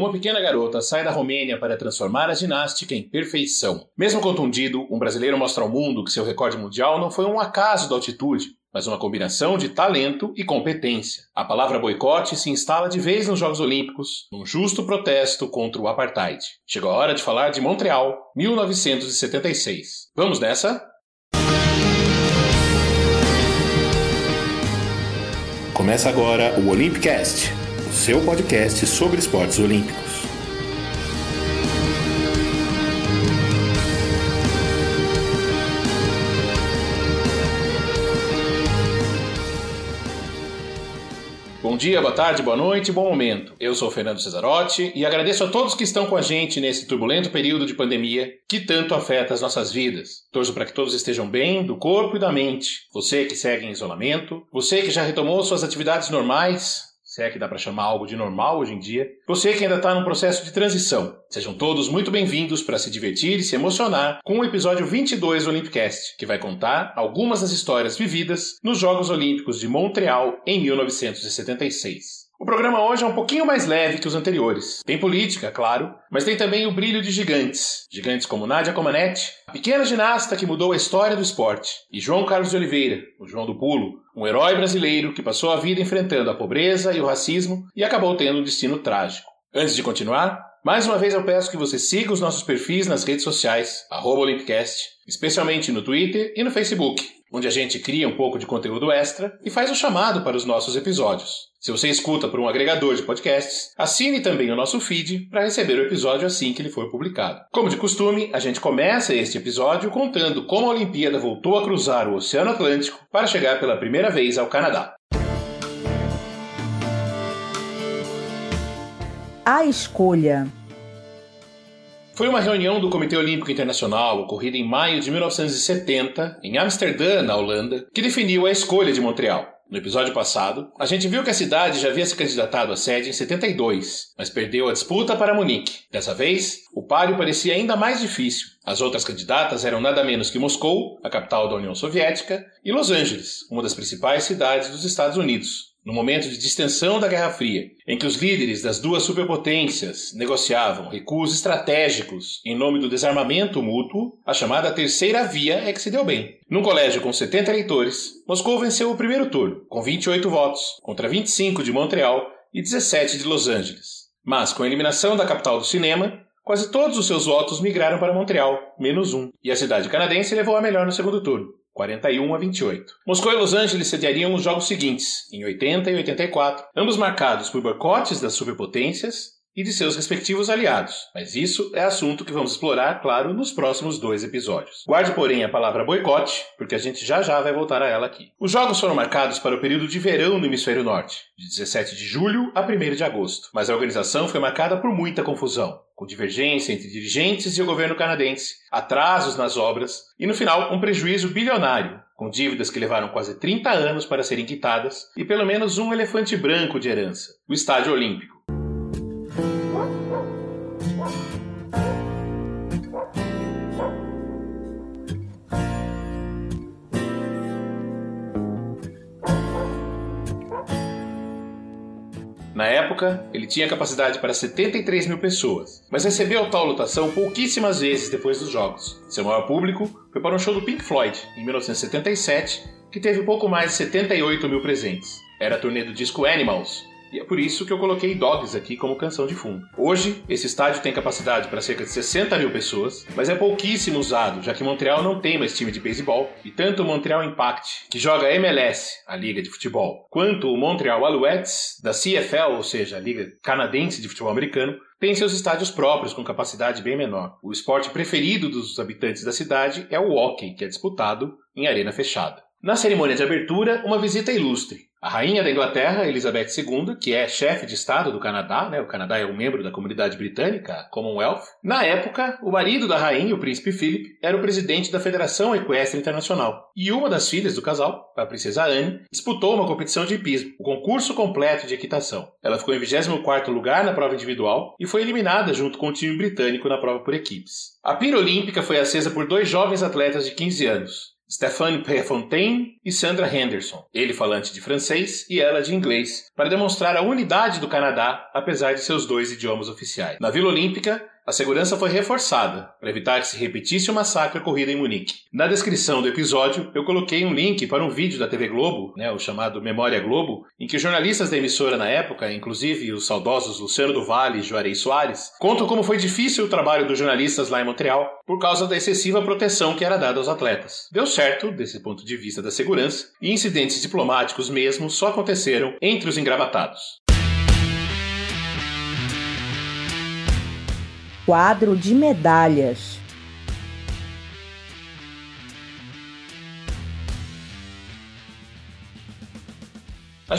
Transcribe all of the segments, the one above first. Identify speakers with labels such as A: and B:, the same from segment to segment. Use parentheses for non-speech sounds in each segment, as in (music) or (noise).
A: uma pequena garota sai da Romênia para transformar a ginástica em perfeição. Mesmo contundido, um brasileiro mostra ao mundo que seu recorde mundial não foi um acaso da altitude, mas uma combinação de talento e competência. A palavra boicote se instala de vez nos Jogos Olímpicos, num justo protesto contra o apartheid. Chegou a hora de falar de Montreal, 1976. Vamos nessa? Começa agora o Olympicast seu podcast sobre esportes olímpicos. Bom dia, boa tarde, boa noite, bom momento. Eu sou Fernando Cesarotti e agradeço a todos que estão com a gente nesse turbulento período de pandemia que tanto afeta as nossas vidas. Torço para que todos estejam bem, do corpo e da mente. Você que segue em isolamento, você que já retomou suas atividades normais, se é que dá para chamar algo de normal hoje em dia, você que ainda está num processo de transição. Sejam todos muito bem-vindos para se divertir e se emocionar com o episódio 22 do Olympicast, que vai contar algumas das histórias vividas nos Jogos Olímpicos de Montreal em 1976. O programa hoje é um pouquinho mais leve que os anteriores. Tem política, claro, mas tem também o brilho de gigantes. Gigantes como Nadia Comaneci, a pequena ginasta que mudou a história do esporte, e João Carlos de Oliveira, o João do Pulo, um herói brasileiro que passou a vida enfrentando a pobreza e o racismo e acabou tendo um destino trágico. Antes de continuar, mais uma vez eu peço que você siga os nossos perfis nas redes sociais, Olympicast, especialmente no Twitter e no Facebook, onde a gente cria um pouco de conteúdo extra e faz o chamado para os nossos episódios. Se você escuta por um agregador de podcasts, assine também o nosso feed para receber o episódio assim que ele for publicado. Como de costume, a gente começa este episódio contando como a Olimpíada voltou a cruzar o Oceano Atlântico para chegar pela primeira vez ao Canadá.
B: A escolha
A: foi uma reunião do Comitê Olímpico Internacional ocorrida em maio de 1970, em Amsterdã, na Holanda, que definiu a escolha de Montreal. No episódio passado, a gente viu que a cidade já havia se candidatado à sede em 72, mas perdeu a disputa para Munique. Dessa vez, o páreo parecia ainda mais difícil. As outras candidatas eram nada menos que Moscou, a capital da União Soviética, e Los Angeles, uma das principais cidades dos Estados Unidos, no momento de distensão da Guerra Fria, em que os líderes das duas superpotências negociavam recursos estratégicos em nome do desarmamento mútuo, a chamada Terceira Via é que se deu bem. Num colégio com 70 eleitores, Moscou venceu o primeiro turno, com 28 votos, contra 25 de Montreal e 17 de Los Angeles. Mas, com a eliminação da capital do cinema, quase todos os seus votos migraram para Montreal, menos um, e a cidade canadense levou a melhor no segundo turno. 41 a 28. Moscou e Los Angeles sediariam os jogos seguintes, em 80 e 84, ambos marcados por boicotes das superpotências e de seus respectivos aliados, mas isso é assunto que vamos explorar, claro, nos próximos dois episódios. Guarde, porém, a palavra boicote, porque a gente já já vai voltar a ela aqui. Os jogos foram marcados para o período de verão no hemisfério norte, de 17 de julho a 1 de agosto, mas a organização foi marcada por muita confusão com divergência entre dirigentes e o governo canadense, atrasos nas obras e, no final, um prejuízo bilionário, com dívidas que levaram quase 30 anos para serem quitadas e pelo menos um elefante branco de herança, o Estádio Olímpico. Na época, ele tinha capacidade para 73 mil pessoas, mas recebeu tal lotação pouquíssimas vezes depois dos jogos. Seu maior público foi para um show do Pink Floyd, em 1977, que teve pouco mais de 78 mil presentes. Era a turnê do disco Animals, e é por isso que eu coloquei Dogs aqui como canção de fundo. Hoje, esse estádio tem capacidade para cerca de 60 mil pessoas, mas é pouquíssimo usado, já que Montreal não tem mais time de beisebol, e tanto o Montreal Impact, que joga MLS, a liga de futebol, quanto o Montreal Alouettes, da CFL, ou seja, a liga canadense de futebol americano, tem seus estádios próprios com capacidade bem menor. O esporte preferido dos habitantes da cidade é o hockey, que é disputado em arena fechada. Na cerimônia de abertura, uma visita ilustre. A rainha da Inglaterra, Elizabeth II, que é chefe de Estado do Canadá, né? o Canadá é um membro da comunidade britânica, Commonwealth. Na época, o marido da rainha, o príncipe Philip, era o presidente da Federação Equestre Internacional. E uma das filhas do casal, a princesa Anne, disputou uma competição de hipismo, o concurso completo de equitação. Ela ficou em 24º lugar na prova individual e foi eliminada junto com o time britânico na prova por equipes. A pira olímpica foi acesa por dois jovens atletas de 15 anos, Stéphane Prefontaine e Sandra Henderson, ele falante de francês e ela de inglês, para demonstrar a unidade do Canadá, apesar de seus dois idiomas oficiais. Na Vila Olímpica, a segurança foi reforçada para evitar que se repetisse o massacre ocorrido em Munique. Na descrição do episódio, eu coloquei um link para um vídeo da TV Globo, né, o chamado Memória Globo, em que jornalistas da emissora na época, inclusive os saudosos Luciano do Vale e Juarez Soares, contam como foi difícil o trabalho dos jornalistas lá em Montreal por causa da excessiva proteção que era dada aos atletas. Deu certo, desse ponto de vista da segurança, e incidentes diplomáticos mesmo só aconteceram entre os engravatados.
B: Quadro de medalhas.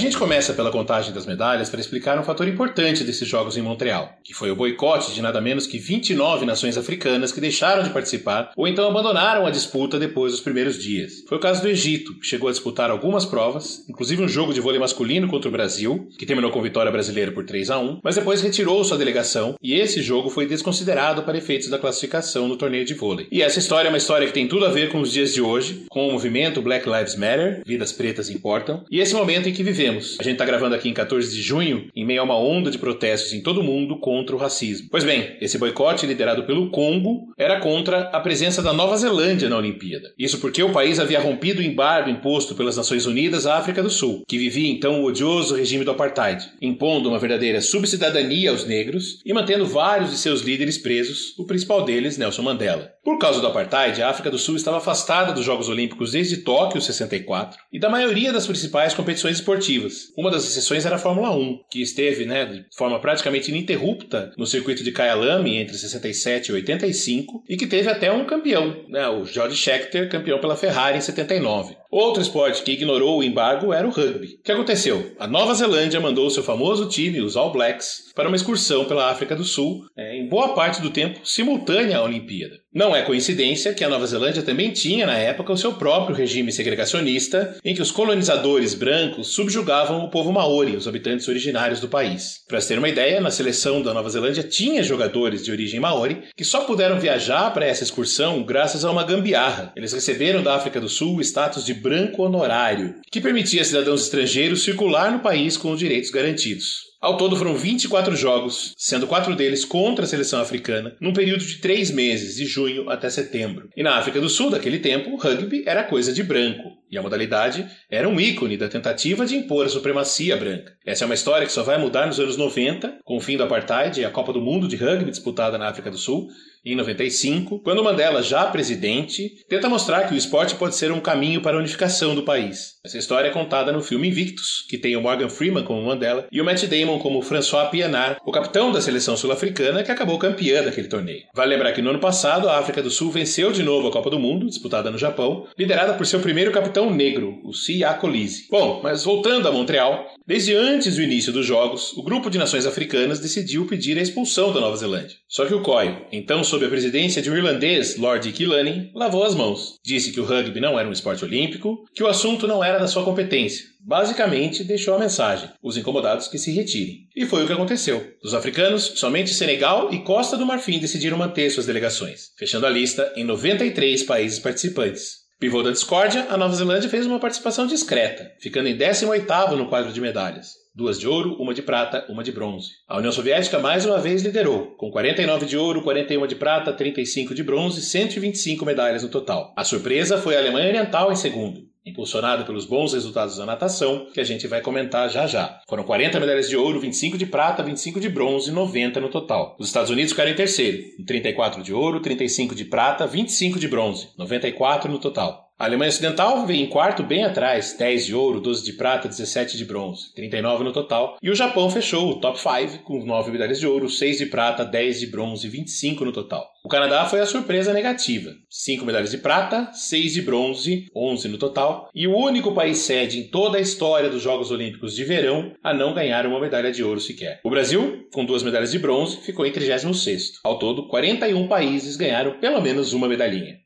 A: Gente começa pela contagem das medalhas para explicar um fator importante desses Jogos em Montreal, que foi o boicote de nada menos que 29 nações africanas que deixaram de participar ou então abandonaram a disputa depois dos primeiros dias. Foi o caso do Egito, que chegou a disputar algumas provas, inclusive um jogo de vôlei masculino contra o Brasil, que terminou com vitória brasileira por 3 a 1, mas depois retirou sua delegação e esse jogo foi desconsiderado para efeitos da classificação no torneio de vôlei. E essa história é uma história que tem tudo a ver com os dias de hoje, com o movimento Black Lives Matter, vidas pretas importam, e esse momento em que vivemos vivemos. A gente está gravando aqui em 14 de junho, em meio a uma onda de protestos em todo o mundo contra o racismo. Pois bem, esse boicote liderado pelo Congo era contra a presença da Nova Zelândia na Olimpíada. Isso porque o país havia rompido o embargo imposto pelas Nações Unidas à África do Sul, que vivia então o odioso regime do apartheid, impondo uma verdadeira subcidadania aos negros e mantendo vários de seus líderes presos, o principal deles, Nelson Mandela. Por causa do apartheid, a África do Sul estava afastada dos Jogos Olímpicos desde Tóquio 64 e da maioria das principais competições esportivas uma das exceções era a Fórmula 1, que esteve né, de forma praticamente ininterrupta no circuito de Kyalami entre 67 e 85 e que teve até um campeão, né, o George Scheckter, campeão pela Ferrari em 79. Outro esporte que ignorou o embargo era o rugby. O que aconteceu? A Nova Zelândia mandou seu famoso time, os All Blacks, para uma excursão pela África do Sul, é, em boa parte do tempo simultânea à Olimpíada. Não é coincidência que a Nova Zelândia também tinha, na época, o seu próprio regime segregacionista, em que os colonizadores brancos subjugavam o povo maori, os habitantes originários do país. Para se ter uma ideia, na seleção da Nova Zelândia tinha jogadores de origem maori que só puderam viajar para essa excursão graças a uma gambiarra. Eles receberam da África do Sul o status de branco honorário, que permitia a cidadãos estrangeiros circular no país com os direitos garantidos. Ao todo foram 24 jogos, sendo quatro deles contra a seleção africana, num período de três meses, de junho até setembro. E na África do Sul, daquele tempo, o rugby era coisa de branco, e a modalidade era um ícone da tentativa de impor a supremacia branca. Essa é uma história que só vai mudar nos anos 90, com o fim do apartheid e a Copa do Mundo de Rugby disputada na África do Sul, em 95, quando Mandela, já presidente, tenta mostrar que o esporte pode ser um caminho para a unificação do país. Essa história é contada no filme Invictus, que tem o Morgan Freeman como Mandela e o Matt Damon como François Pienaar, o capitão da seleção sul-africana que acabou campeã daquele torneio. Vale lembrar que no ano passado a África do Sul venceu de novo a Copa do Mundo, disputada no Japão, liderada por seu primeiro capitão negro, o Sia Colise. Bom, mas voltando a Montreal, desde antes do início dos jogos, o grupo de nações africanas decidiu pedir a expulsão da Nova Zelândia. Só que o COI, então sob a presidência de um irlandês, Lord Killaney, lavou as mãos. Disse que o rugby não era um esporte olímpico, que o assunto não era da sua competência. Basicamente, deixou a mensagem: os incomodados que se retirem. E foi o que aconteceu. Dos africanos, somente Senegal e Costa do Marfim decidiram manter suas delegações, fechando a lista em 93 países participantes. Pivô da discórdia, a Nova Zelândia fez uma participação discreta, ficando em 18º no quadro de medalhas duas de ouro, uma de prata, uma de bronze. A União Soviética mais uma vez liderou, com 49 de ouro, 41 de prata, 35 de bronze e 125 medalhas no total. A surpresa foi a Alemanha Oriental em segundo, impulsionada pelos bons resultados da natação, que a gente vai comentar já já. Foram 40 medalhas de ouro, 25 de prata, 25 de bronze e 90 no total. Os Estados Unidos ficaram em terceiro, com 34 de ouro, 35 de prata, 25 de bronze, 94 no total. A Alemanha Ocidental vem em quarto bem atrás, 10 de ouro, 12 de prata, 17 de bronze, 39 no total. E o Japão fechou o top 5 com 9 medalhas de ouro, 6 de prata, 10 de bronze e 25 no total. O Canadá foi a surpresa negativa, 5 medalhas de prata, 6 de bronze, 11 no total, e o único país sede em toda a história dos Jogos Olímpicos de Verão a não ganhar uma medalha de ouro sequer. O Brasil, com duas medalhas de bronze, ficou em 36º. Ao todo, 41 países ganharam pelo menos uma medalhinha.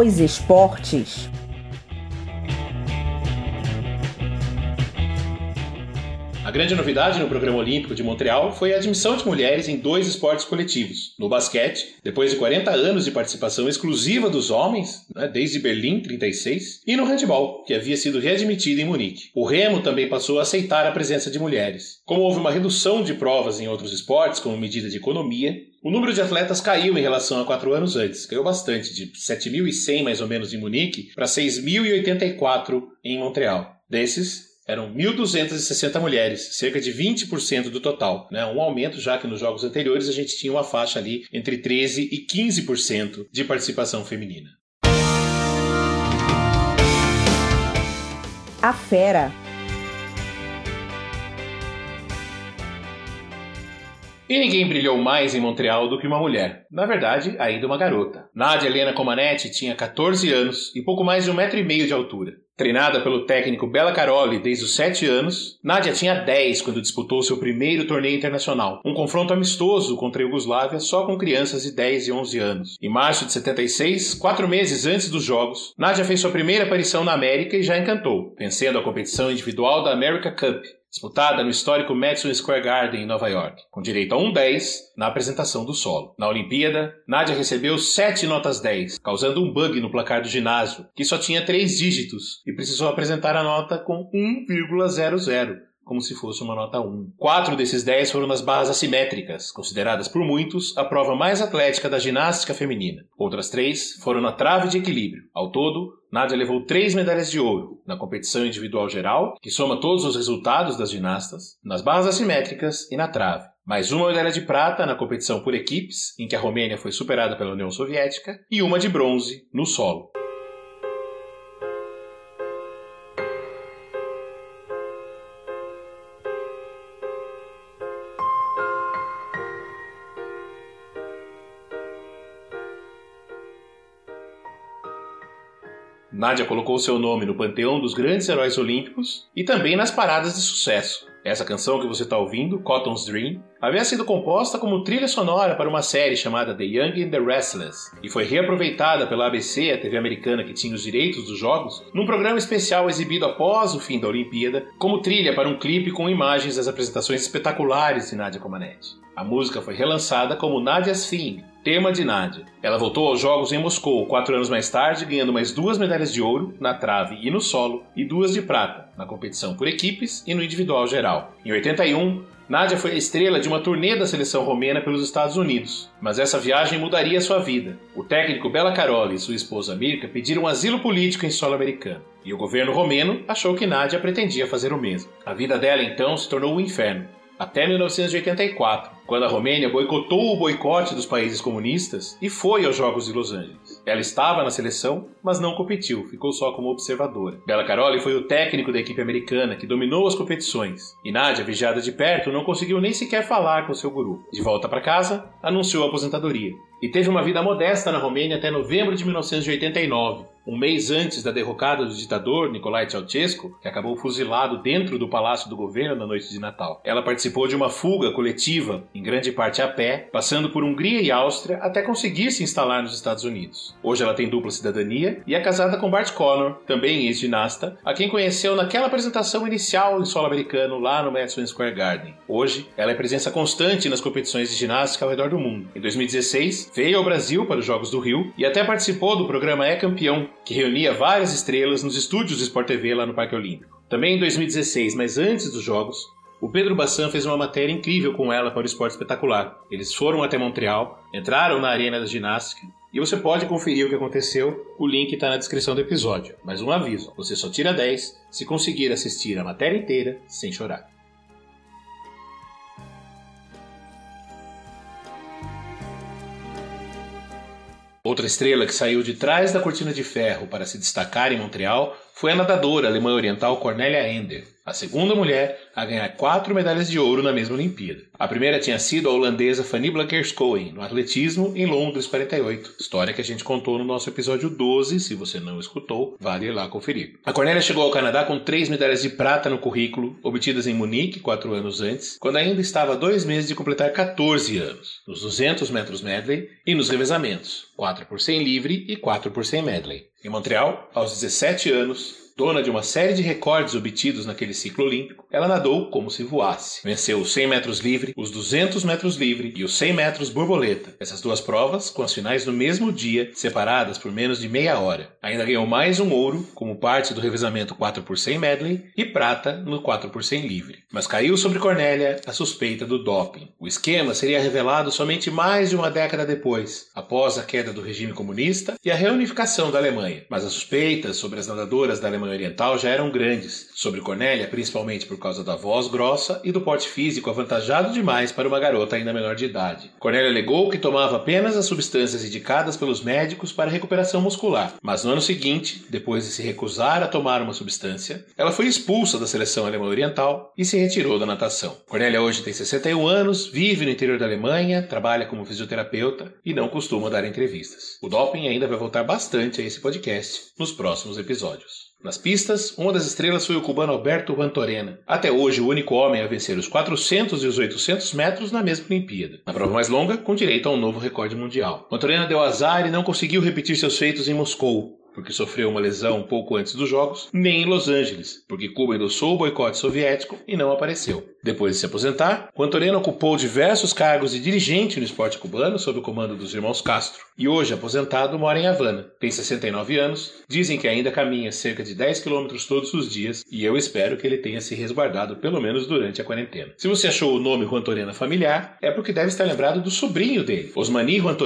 B: Os esportes.
A: A grande novidade no programa olímpico de Montreal foi a admissão de mulheres em dois esportes coletivos. No basquete, depois de 40 anos de participação exclusiva dos homens, né, desde Berlim 36, e no handball, que havia sido readmitido em Munique. O remo também passou a aceitar a presença de mulheres. Como houve uma redução de provas em outros esportes como medida de economia, o número de atletas caiu em relação a quatro anos antes, caiu bastante, de 7.100 mais ou menos em Munique para 6.084 em Montreal. Desses, eram 1.260 mulheres, cerca de 20% do total. Né? Um aumento, já que nos jogos anteriores a gente tinha uma faixa ali entre 13% e 15% de participação feminina.
B: A Fera
A: E ninguém brilhou mais em Montreal do que uma mulher. Na verdade, ainda uma garota. Nadia Helena Comanetti tinha 14 anos e pouco mais de um metro e meio de altura. Treinada pelo técnico Bela Caroli desde os 7 anos, Nadia tinha 10 quando disputou seu primeiro torneio internacional, um confronto amistoso contra a Iugoslávia só com crianças de 10 e 11 anos. Em março de 76, quatro meses antes dos Jogos, Nadia fez sua primeira aparição na América e já encantou, vencendo a competição individual da America Cup, disputada no histórico Madison Square Garden em Nova York, com direito a um 10 na apresentação do solo. Na Olimpíada, Nadia recebeu 7 notas 10, causando um bug no placar do ginásio, que só tinha 3 dígitos, e precisou apresentar a nota com 1,00 como se fosse uma nota 1. Quatro desses 10 foram nas barras assimétricas, consideradas por muitos a prova mais atlética da ginástica feminina. Outras três foram na trave de equilíbrio. Ao todo, Nádia levou três medalhas de ouro na competição individual geral, que soma todos os resultados das ginastas, nas barras assimétricas e na trave. Mais uma medalha de prata na competição por equipes, em que a Romênia foi superada pela União Soviética, e uma de bronze no solo. Nádia colocou seu nome no panteão dos grandes heróis olímpicos e também nas paradas de sucesso. Essa canção que você está ouvindo, Cotton's Dream, havia sido composta como trilha sonora para uma série chamada The Young and the Restless e foi reaproveitada pela ABC, a TV americana que tinha os direitos dos jogos, num programa especial exibido após o fim da Olimpíada, como trilha para um clipe com imagens das apresentações espetaculares de Nadia Comaneci. A música foi relançada como Nadia's Theme, tema de Nadia. Ela voltou aos Jogos em Moscou quatro anos mais tarde, ganhando mais duas medalhas de ouro na trave e no solo e duas de prata na competição por equipes e no individual geral. Em 81, Nadia foi a estrela de uma turnê da seleção romena pelos Estados Unidos, mas essa viagem mudaria sua vida. O técnico Bela Caroli e sua esposa Mirka pediram asilo político em solo americano, e o governo romeno achou que Nadia pretendia fazer o mesmo. A vida dela então se tornou um inferno até 1984, quando a Romênia boicotou o boicote dos países comunistas e foi aos Jogos de Los Angeles. Ela estava na seleção, mas não competiu, ficou só como observadora. Bela Caroli foi o técnico da equipe americana que dominou as competições, e vigiada de perto, não conseguiu nem sequer falar com seu guru. De volta para casa, anunciou a aposentadoria e teve uma vida modesta na Romênia até novembro de 1989, um mês antes da derrocada do ditador Nicolae Ceausescu, que acabou fuzilado dentro do palácio do governo na noite de Natal. Ela participou de uma fuga coletiva, em grande parte a pé, passando por Hungria e Áustria até conseguir se instalar nos Estados Unidos. Hoje ela tem dupla cidadania e é casada com Bart Connor, também ex-ginasta, a quem conheceu naquela apresentação inicial em solo americano lá no Madison Square Garden. Hoje, ela é presença constante nas competições de ginástica ao redor do mundo. Em 2016, veio ao Brasil para os Jogos do Rio e até participou do programa É Campeão, que reunia várias estrelas nos estúdios do Sport TV lá no Parque Olímpico. Também em 2016, mas antes dos Jogos, o Pedro Bassan fez uma matéria incrível com ela para o Esporte Espetacular. Eles foram até Montreal, entraram na arena da ginástica e você pode conferir o que aconteceu. O link está na descrição do episódio. Mas um aviso: você só tira 10 se conseguir assistir a matéria inteira sem chorar. Outra estrela que saiu de trás da cortina de ferro para se destacar em Montreal foi a nadadora alemã oriental Cornelia Ender, a segunda mulher a ganhar quatro medalhas de ouro na mesma Olimpíada. A primeira tinha sido a holandesa Fanny Blankers-Koen, no atletismo, em Londres 48. História que a gente contou no nosso episódio 12, se você não escutou, vale ir lá conferir. A Cornélia chegou ao Canadá com três medalhas de prata no currículo, obtidas em Munique quatro anos antes, quando ainda estava dois meses de completar 14 anos, nos 200 metros medley e nos revezamentos, 4 por 100 livre e 4 por 100 medley. Em Montreal, aos 17 anos, Dona de uma série de recordes obtidos naquele ciclo olímpico, ela nadou como se voasse. Venceu os 100 metros livre, os 200 metros livre e os 100 metros borboleta. Essas duas provas, com as finais no mesmo dia, separadas por menos de meia hora. Ainda ganhou mais um ouro, como parte do revezamento 4 por 100 medley, e prata no 4 por 100 livre. Mas caiu sobre Cornélia a suspeita do doping. O esquema seria revelado somente mais de uma década depois, após a queda do regime comunista e a reunificação da Alemanha. Mas as suspeitas sobre as nadadoras da Alemanha Oriental já eram grandes, sobre Cornélia principalmente por causa da voz grossa e do porte físico avantajado demais para uma garota ainda menor de idade. Cornélia alegou que tomava apenas as substâncias indicadas pelos médicos para recuperação muscular, mas no ano seguinte, depois de se recusar a tomar uma substância, ela foi expulsa da seleção alemã oriental e se retirou da natação. Cornélia hoje tem 61 anos, vive no interior da Alemanha, trabalha como fisioterapeuta e não costuma dar entrevistas. O doping ainda vai voltar bastante a esse podcast nos próximos episódios. Nas pistas, uma das estrelas foi o cubano Alberto Vantorena, até hoje o único homem a vencer os 400 e os 800 metros na mesma Olimpíada. Na prova mais longa, com direito a um novo recorde mundial. Vantorena deu azar e não conseguiu repetir seus feitos em Moscou, porque sofreu uma lesão pouco antes dos Jogos, nem em Los Angeles, porque Cuba endossou o boicote soviético e não apareceu. Depois de se aposentar, Quantorena ocupou diversos cargos de dirigente no esporte cubano sob o comando dos irmãos Castro, e hoje aposentado mora em Havana. Tem 69 anos, dizem que ainda caminha cerca de 10 quilômetros todos os dias, e eu espero que ele tenha se resguardado pelo menos durante a quarentena. Se você achou o nome Juan familiar, é porque deve estar lembrado do sobrinho dele, Osmani Juan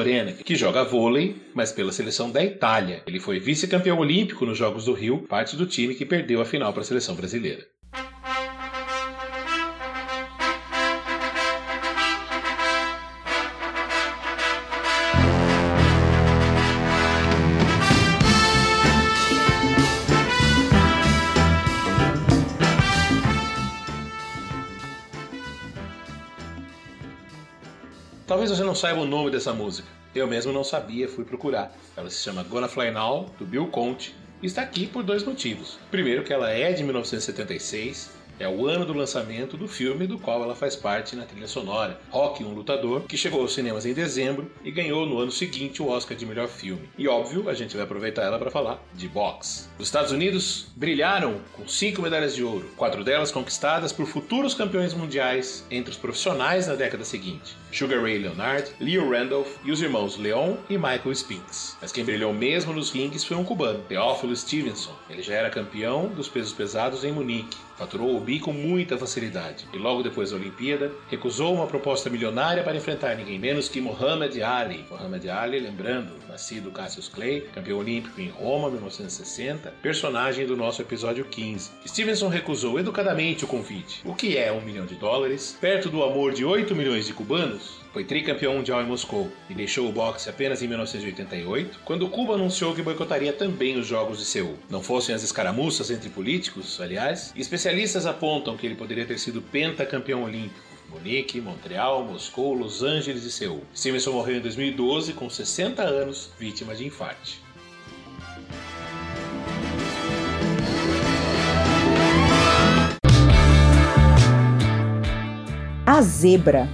A: que joga vôlei, mas pela seleção da Itália. Ele foi vice-campeão olímpico nos Jogos do Rio, parte do time que perdeu a final para a seleção brasileira. Talvez você não saiba o nome dessa música. Eu mesmo não sabia, fui procurar. Ela se chama Gonna Fly Now, do Bill Conte, e está aqui por dois motivos. Primeiro, que ela é de 1976 é o ano do lançamento do filme do qual ela faz parte na trilha sonora, Rock, um Lutador, que chegou aos cinemas em dezembro e ganhou no ano seguinte o Oscar de melhor filme. E óbvio, a gente vai aproveitar ela para falar de boxe. Os Estados Unidos brilharam com cinco medalhas de ouro, quatro delas conquistadas por futuros campeões mundiais entre os profissionais na década seguinte. Sugar Ray Leonard, Leo Randolph e os irmãos Leon e Michael Spinks. Mas quem brilhou mesmo nos rings foi um cubano, Teófilo Stevenson. Ele já era campeão dos pesos pesados em Munique, faturou com muita facilidade e logo depois da Olimpíada recusou uma proposta milionária para enfrentar ninguém menos que Muhammad Ali. Muhammad Ali, lembrando, nascido Cassius Clay, campeão olímpico em Roma 1960, personagem do nosso episódio 15. Stevenson recusou educadamente o convite. O que é um milhão de dólares? Perto do amor de 8 milhões de cubanos? Foi tricampeão mundial em Moscou e deixou o boxe apenas em 1988, quando Cuba anunciou que boicotaria também os Jogos de Seul. Não fossem as escaramuças entre políticos, aliás, especialistas apontam que ele poderia ter sido pentacampeão olímpico. Munique, Montreal, Moscou, Los Angeles e Seul. Stevenson morreu em 2012 com 60 anos, vítima de infarte.
B: A zebra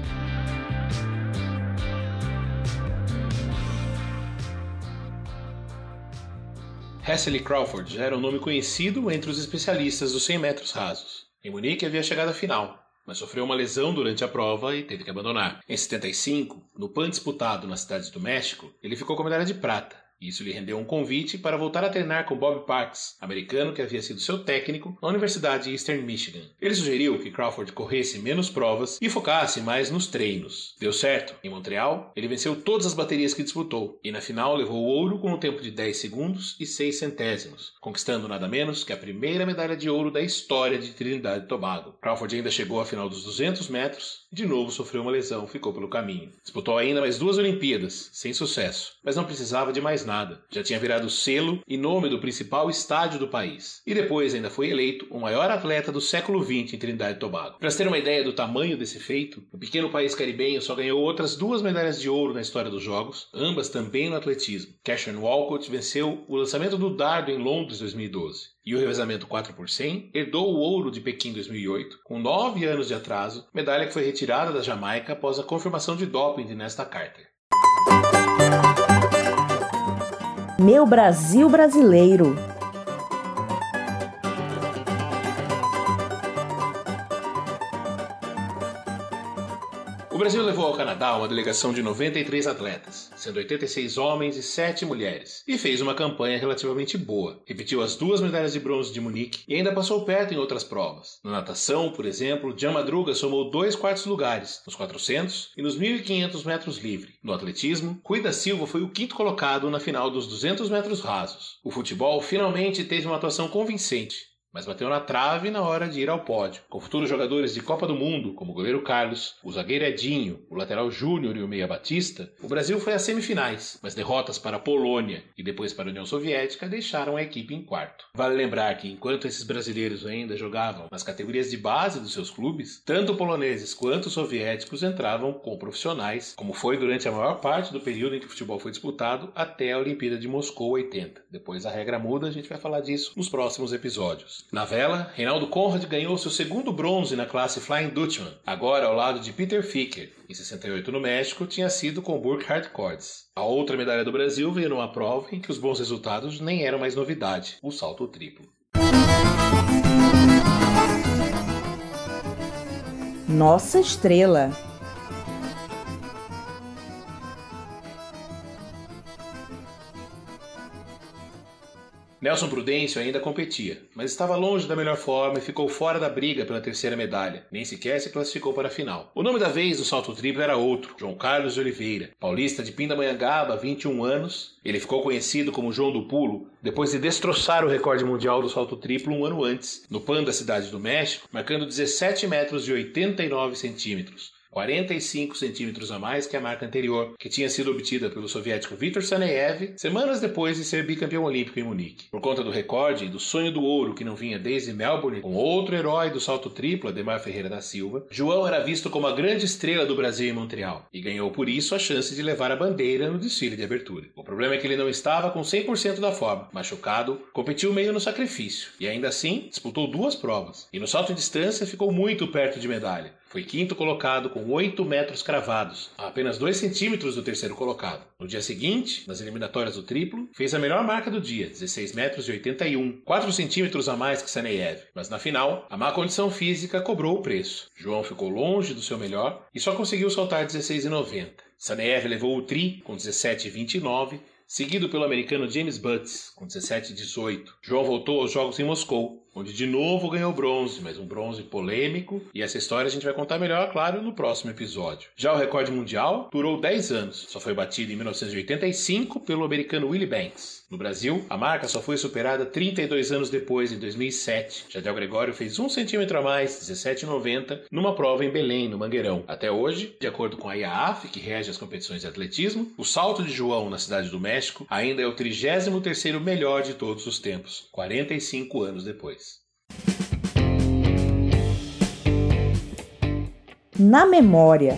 A: Hessley Crawford já era um nome conhecido entre os especialistas dos 100 metros rasos. Em Munique havia chegado à final, mas sofreu uma lesão durante a prova e teve que abandonar. Em 75, no PAN disputado nas cidades do México, ele ficou com a medalha de prata, isso lhe rendeu um convite para voltar a treinar com Bob Parks, americano que havia sido seu técnico na Universidade Eastern Michigan. Ele sugeriu que Crawford corresse menos provas e focasse mais nos treinos. Deu certo. Em Montreal, ele venceu todas as baterias que disputou e na final levou o ouro com um tempo de 10 segundos e 6 centésimos, conquistando nada menos que a primeira medalha de ouro da história de Trinidade e Tobago. Crawford ainda chegou à final dos 200 metros e de novo sofreu uma lesão, ficou pelo caminho. Disputou ainda mais duas Olimpíadas, sem sucesso, mas não precisava de mais nada. Já tinha virado selo e nome do principal estádio do país. E depois ainda foi eleito o maior atleta do século XX em Trinidade e Tobago. Para ter uma ideia do tamanho desse feito, o pequeno país caribenho só ganhou outras duas medalhas de ouro na história dos Jogos, ambas também no atletismo. Catherine Walcott venceu o lançamento do dardo em Londres 2012 e o revezamento 4 por 100 herdou o ouro de Pequim 2008, com nove anos de atraso, medalha que foi retirada da Jamaica após a confirmação de doping de Nesta Carter.
B: Meu Brasil brasileiro.
A: O Brasil levou ao Canadá uma delegação de 93 atletas, sendo 86 homens e 7 mulheres, e fez uma campanha relativamente boa. Repetiu as duas medalhas de bronze de Munique e ainda passou perto em outras provas. Na natação, por exemplo, Jan Madruga somou dois quartos lugares, nos 400 e nos 1.500 metros livre. No atletismo, Rui da Silva foi o quinto colocado na final dos 200 metros rasos. O futebol finalmente teve uma atuação convincente, mas bateu na trave na hora de ir ao pódio. Com futuros jogadores de Copa do Mundo, como o goleiro Carlos, o zagueiro Edinho, o lateral Júnior e o meia Batista, o Brasil foi às semifinais, mas derrotas para a Polônia e depois para a União Soviética deixaram a equipe em quarto. Vale lembrar que enquanto esses brasileiros ainda jogavam nas categorias de base dos seus clubes, tanto poloneses quanto soviéticos entravam com profissionais, como foi durante a maior parte do período em que o futebol foi disputado até a Olimpíada de Moscou 80. Depois a regra muda, a gente vai falar disso nos próximos episódios. Na vela, Reinaldo Conrad ganhou seu segundo bronze na classe Flying Dutchman, agora ao lado de Peter Ficker. Em 68 no México, tinha sido com Burkhard Cordes. A outra medalha do Brasil veio numa prova em que os bons resultados nem eram mais novidade, o salto triplo.
B: Nossa estrela.
A: Nelson Prudêncio ainda competia, mas estava longe da melhor forma e ficou fora da briga pela terceira medalha, nem sequer se classificou para a final. O nome da vez do salto triplo era outro, João Carlos de Oliveira, paulista de Pindamonhangaba, 21 anos. Ele ficou conhecido como João do Pulo depois de destroçar o recorde mundial do salto triplo um ano antes, no PAN da cidade do México, marcando 17 metros e 89 centímetros. 45 centímetros a mais que a marca anterior, que tinha sido obtida pelo soviético Viktor Saneyev semanas depois de ser bicampeão olímpico em Munique. Por conta do recorde e do sonho do ouro que não vinha desde Melbourne, com outro herói do salto triplo, Ademar Ferreira da Silva, João era visto como a grande estrela do Brasil em Montreal e ganhou por isso a chance de levar a bandeira no desfile de abertura. O problema é que ele não estava com 100% da forma. Machucado, competiu meio no sacrifício e ainda assim disputou duas provas. E no salto em distância ficou muito perto de medalha. Foi quinto colocado com 8 metros cravados, a apenas 2 centímetros do terceiro colocado. No dia seguinte, nas eliminatórias do triplo, fez a melhor marca do dia, 16 metros e 81, 4 centímetros a mais que Saneyev. Mas na final, a má condição física cobrou o preço. João ficou longe do seu melhor e só conseguiu saltar 16,90. Saneyev levou o tri com 17,29 seguido pelo americano James Butts, com 17,18. João voltou aos Jogos em Moscou, onde de novo ganhou bronze, mas um bronze polêmico, e essa história a gente vai contar melhor, claro, no próximo episódio. Já o recorde mundial durou 10 anos, só foi batido em 1985 pelo americano Willie Banks. No Brasil, a marca só foi superada 32 anos depois, em 2007. Jadel Gregório fez um centímetro a mais, 17,90, numa prova em Belém, no Mangueirão. Até hoje, de acordo com a IAAF, que rege as competições de atletismo, o salto de João na cidade do México ainda é o 33º melhor de todos os tempos, 45 anos depois.
B: Na memória.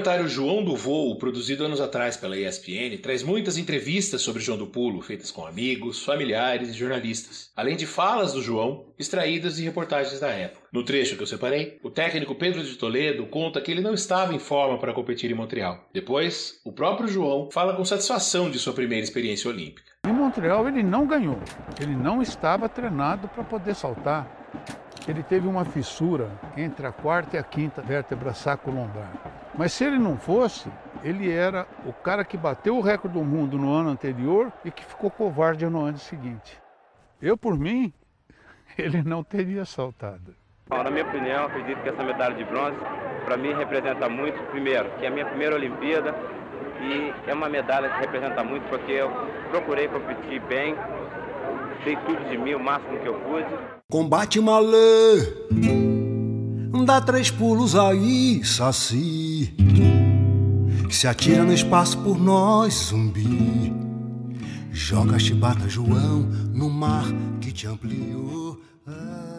A: Documentário João do Voo, produzido anos atrás pela ESPN, traz muitas entrevistas sobre João do Pulo, feitas com amigos, familiares e jornalistas, além de falas do João, extraídas de reportagens da época. No trecho que eu separei, o técnico Pedro de Toledo conta que ele não estava em forma para competir em Montreal. Depois, o próprio João fala com satisfação de sua primeira experiência olímpica.
C: Em Montreal ele não ganhou, ele não estava treinado para poder saltar. Ele teve uma fissura entre a quarta e a quinta vértebra sacro-lombar. Mas se ele não fosse, ele era o cara que bateu o recorde do mundo no ano anterior e que ficou covarde no ano seguinte. Eu, por mim, (laughs) ele não teria saltado.
D: Bom, na minha opinião, acredito que essa medalha de bronze, para mim, representa muito. Primeiro, que é a minha primeira Olimpíada e é uma medalha que representa muito porque eu procurei competir bem, dei tudo de mim, o máximo que eu pude.
E: Combate malê, dá três pulos aí, saci. Se atira no espaço por nós, zumbi. Joga a chibata, João, no mar que te ampliou. Ah.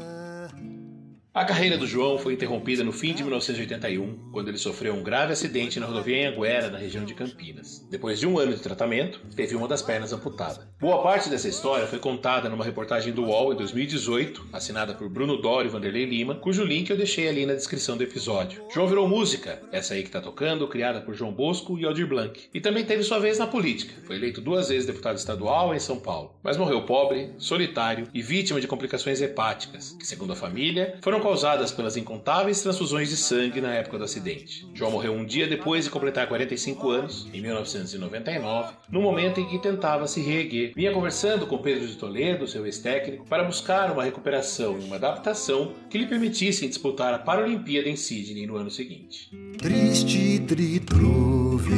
A: A carreira do João foi interrompida no fim de 1981, quando ele sofreu um grave acidente na rodovia Anguera, na região de Campinas. Depois de um ano de tratamento, teve uma das pernas amputada. Boa parte dessa história foi contada numa reportagem do UOL em 2018, assinada por Bruno Dório e Vanderlei Lima, cujo link eu deixei ali na descrição do episódio. João virou música, essa aí que tá tocando, criada por João Bosco e Aldir Blanc. E também teve sua vez na política. Foi eleito duas vezes deputado estadual em São Paulo. Mas morreu pobre, solitário e vítima de complicações hepáticas, que, segundo a família, foram causadas pelas incontáveis transfusões de sangue na época do acidente. João morreu um dia depois de completar 45 anos, em 1999, no momento em que tentava se reerguer. Vinha conversando com Pedro de Toledo, seu ex-técnico, para buscar uma recuperação e uma adaptação que lhe permitissem disputar a Paralimpíada em Sydney no ano seguinte.
E: Triste tritrovejo.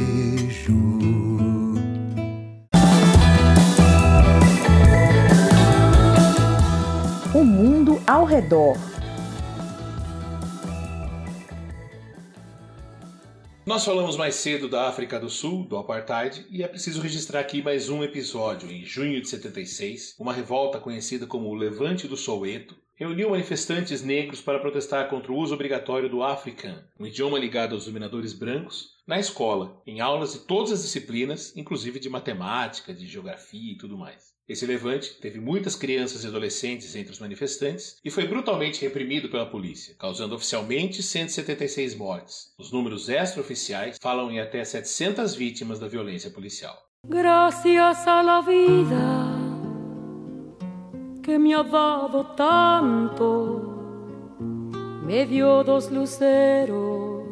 B: O mundo ao redor.
A: Nós falamos mais cedo da África do Sul, do Apartheid, e é preciso registrar aqui mais um episódio. Em junho de 76, uma revolta conhecida como o Levante do Soweto reuniu manifestantes negros para protestar contra o uso obrigatório do African, um idioma ligado aos dominadores brancos, na escola, em aulas de todas as disciplinas, inclusive de matemática, de geografia e tudo mais. Esse levante teve muitas crianças e adolescentes entre os manifestantes e foi brutalmente reprimido pela polícia, causando oficialmente 176 mortes. Os números extraoficiais falam em até 700 vítimas da violência policial.
F: Gracias a la vida que me ha dado tanto, me dio dos luceros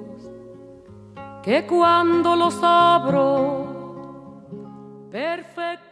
F: que cuando los abro, negro.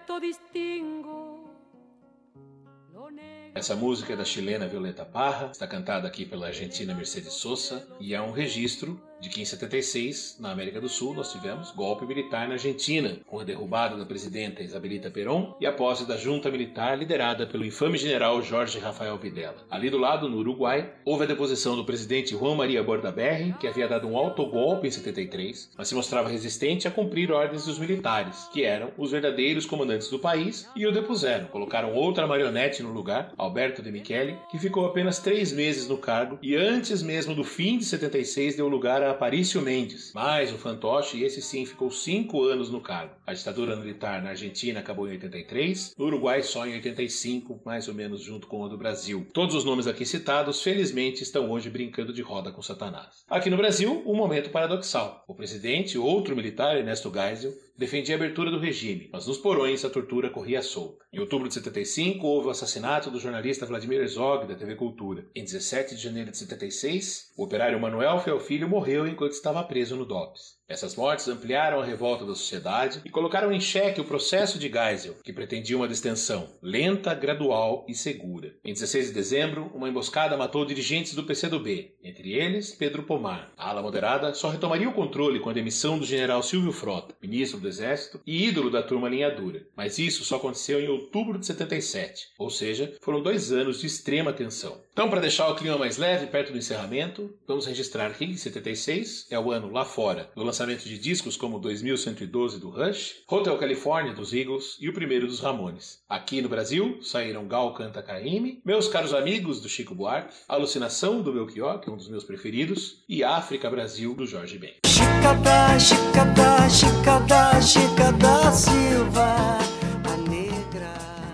A: Essa música é da chilena Violeta Parra, está cantada aqui pela argentina Mercedes Sosa e é um registro de que em 76, na América do Sul, nós tivemos golpe militar na Argentina, com a derrubada da presidenta Isabelita Perón e a posse da junta militar liderada pelo infame general Jorge Rafael Videla. Ali do lado, no Uruguai, houve a deposição do presidente Juan Maria Bordaberry, que havia dado um autogolpe em 73, mas se mostrava resistente a cumprir ordens dos militares, que eram os verdadeiros comandantes do país, e o depuseram. Colocaram outra marionete no lugar, Alberto de Michele, que ficou apenas três meses no cargo e antes mesmo do fim de 76 deu lugar a Aparício Mendes. Mas o fantoche, esse sim, ficou cinco anos no cargo. A ditadura militar na Argentina acabou em 83, no Uruguai só em 85, mais ou menos junto com a do Brasil. Todos os nomes aqui citados, felizmente, estão hoje brincando de roda com Satanás. Aqui no Brasil, um momento paradoxal. O presidente, outro militar, Ernesto Geisel, defendia a abertura do regime, mas nos porões a tortura corria solta. Em outubro de 75, houve o assassinato do jornalista Vladimir Herzog, da TV Cultura. Em 17 de janeiro de 76, o operário Manuel Felfilho morreu enquanto estava preso no DOPS. Essas mortes ampliaram a revolta da sociedade e colocaram em xeque o processo de Geisel, que pretendia uma distensão lenta, gradual e segura. Em 16 de dezembro, uma emboscada matou dirigentes do PCdoB, entre eles Pedro Pomar. A ala moderada só retomaria o controle com a demissão do general Silvio Frota, ministro do Exército e ídolo da turma linha dura. Mas isso só aconteceu em outubro de 77, ou seja, foram dois anos de extrema tensão. Então, para deixar o clima mais leve perto do encerramento, vamos registrar que 76 é o ano lá fora do lançamento de discos como 2112 do Rush, Hotel California dos Eagles e o primeiro dos Ramones. Aqui no Brasil saíram Gal Canta Caymmi, Meus Caros Amigos do Chico Buarque, Alucinação do Belchior, que é um dos meus preferidos, e África Brasil do Jorge Ben.
G: Silva,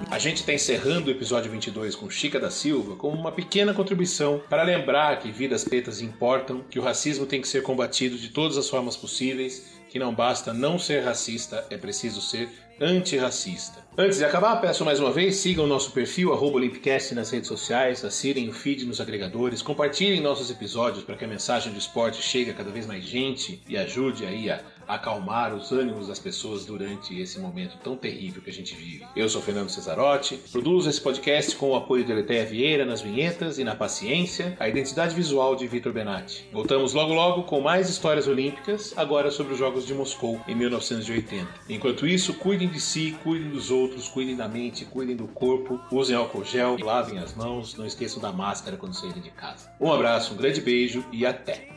G: a
A: gente está encerrando o episódio 22 com Chica da Silva como uma pequena contribuição para lembrar que vidas pretas importam, que o racismo tem que ser combatido de todas as formas possíveis, que não basta não ser racista, é preciso ser antirracista. Antes de acabar, peço mais uma vez, sigam o nosso perfil, arroba Olympicast nas redes sociais, assinem o feed nos agregadores, compartilhem nossos episódios para que a mensagem do esporte chegue a cada vez mais gente e ajude aí a acalmar os ânimos das pessoas durante esse momento tão terrível que a gente vive. Eu sou Fernando Cesarotti, produzo esse podcast com o apoio de Eletéia Vieira nas vinhetas e na paciência, a identidade visual de Vitor Benatti. Voltamos logo logo com mais histórias olímpicas, agora sobre os Jogos de Moscou em 1980. Enquanto isso, cuidem de si, cuidem dos outros, cuidem da mente, cuidem do corpo, usem álcool gel, lavem as mãos, não esqueçam da máscara quando saírem de casa. Um abraço, um grande beijo e até!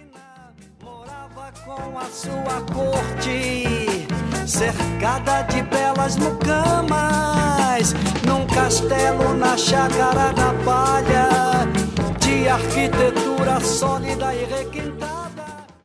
G: Com a sua corte, cercada de belas mucamas, num castelo na chácara da palha, de arquitetura sólida e requintada.